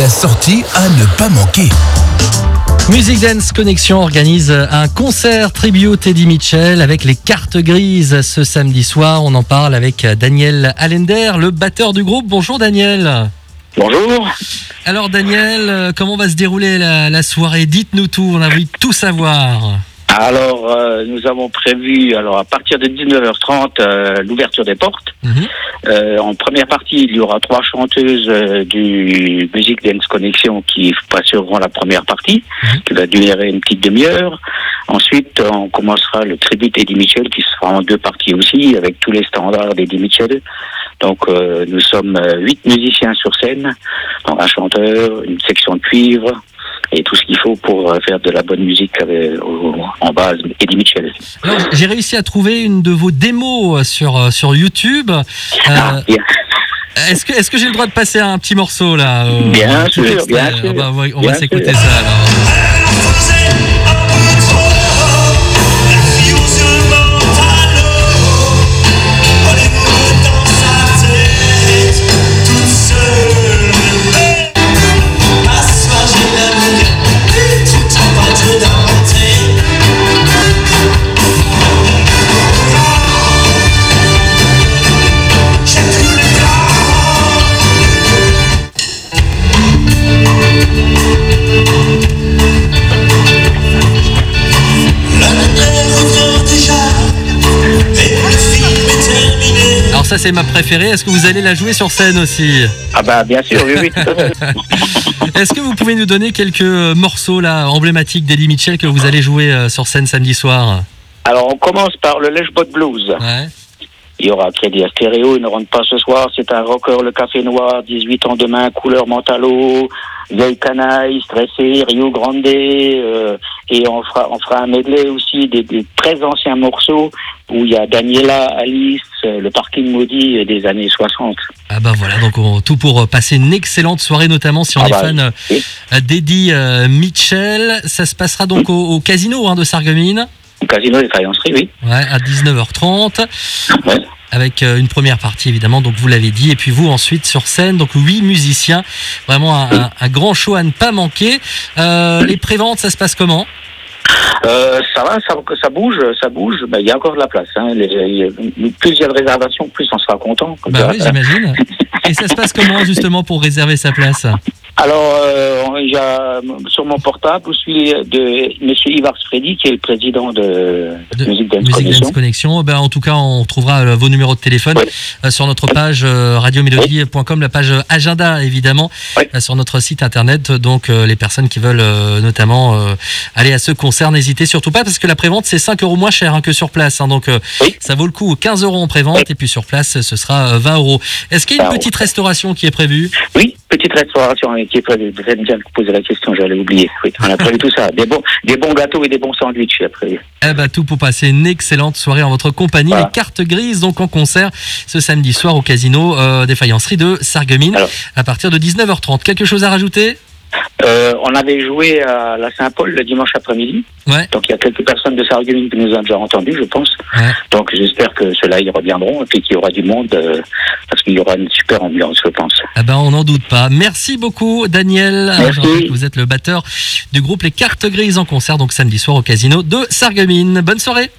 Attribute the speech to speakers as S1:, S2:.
S1: la sortie à ne pas manquer.
S2: Music Dance Connexion organise un concert tribute Eddie Mitchell avec les cartes grises ce samedi soir. On en parle avec Daniel Allender, le batteur du groupe. Bonjour Daniel.
S3: Bonjour.
S2: Alors Daniel, comment va se dérouler la, soirée? Dites-nous tout, on a envie de tout savoir.
S3: Alors, euh, nous avons prévu, alors à partir de 19h30, euh, l'ouverture des portes. Mhm. Euh, en première partie, il y aura trois chanteuses du Music Dance Connection qui passeront la première partie, mhm. qui va durer une petite demi-heure. Ensuite, on commencera le tribut Eddie Mitchell, qui sera en deux parties aussi, avec tous les standards d'Eddie Mitchell. Donc, nous sommes huit musiciens sur scène, donc un chanteur, une section de cuivre, et tout ce qu'il faut pour euh, faire de la bonne musique en base Eddie Mitchell.
S2: J'ai réussi à trouver une de vos démos euh, sur, euh, sur YouTube. Ah, est-ce que, est que j'ai le droit de passer un petit morceau là
S3: Bien sûr, bien sûr.
S2: on va s'écouter ça alors. Ça c'est ma préférée. Est-ce que vous allez la jouer sur scène aussi
S3: Ah bah bien sûr, oui, oui.
S2: Est-ce que vous pouvez nous donner quelques morceaux là emblématiques d'Eddie Mitchell que vous allez jouer euh, sur scène samedi soir?
S3: Alors on commence par le Lèche-Bot Blues. Ouais. Il y aura Crédit Stéréo, il ne rentre pas ce soir. C'est un rocker, le Café Noir, 18 ans demain, couleur mentalo, vieille canaille, stressé, Rio Grande. Euh, et on fera, on fera un medley aussi des, très anciens morceaux où il y a Daniela, Alice, le parking maudit des années 60.
S2: Ah bah voilà, donc tout pour passer une excellente soirée, notamment si on ah est bah fan euh, d'Eddie euh, Mitchell. Ça se passera donc au, casino hein, de Sarreguemines.
S3: Casino des Faïenceries, oui.
S2: Ouais, à 19h30. Avec euh, une première partie évidemment, donc vous l'avez dit, et puis vous ensuite sur scène, donc huit musiciens, vraiment un, grand show à ne pas manquer. Euh, les préventes, ça se passe comment?
S3: Euh, ça va, ça, ça bouge, ça bouge. Ben, il y a encore de la place. Hein. plus il y a de réservations, plus on sera content.
S2: Bah oui, j'imagine. Et ça se passe comment justement pour réserver sa place?
S3: Alors, euh, sur mon portable, je suis de M. Ivar Freddy, qui est le président de, de Musique Dance
S2: Connexion. Ben, en tout cas, on trouvera euh, vos numéros de téléphone euh, sur notre page radiomélodie.com, la page agenda, évidemment, sur notre site internet. Donc, les personnes qui veulent notamment aller à ce concert, n'hésitez surtout pas, parce que la prévente, c'est 5 euros moins cher hein, que sur place. Hein. donc, ça vaut le coup 15 euros en prévente, et puis sur place, ce sera 20 euros. Est-ce qu'il y a une petite restauration qui est prévue?
S3: Oui, petite restauration Vous bien de poser la question, j'allais oublier. Oui, on a prévu tout ça. Des bons, des bons gâteaux et des bons sandwichs après.
S2: Eh ben, tout pour passer une excellente soirée en votre compagnie. Les cartes grises, donc en concert ce samedi soir au casino euh, des faïenceries de Sarreguemines à partir de 19h30. Quelque chose à rajouter?
S3: Euh, on avait joué à la Saint-Paul le dimanche après-midi. Donc il y a quelques personnes de Sarreguemines qui nous ont déjà entendus, je pense. Donc j'espère que ceux-là y reviendront et puis qu'il y aura du monde euh, parce qu'il y aura une super ambiance, je pense.
S2: Ah ben on n'en doute pas. Merci beaucoup Daniel. Vous êtes le batteur du groupe Les Cartes Grises en concert donc samedi soir au casino de Sarreguemines. Bonne soirée.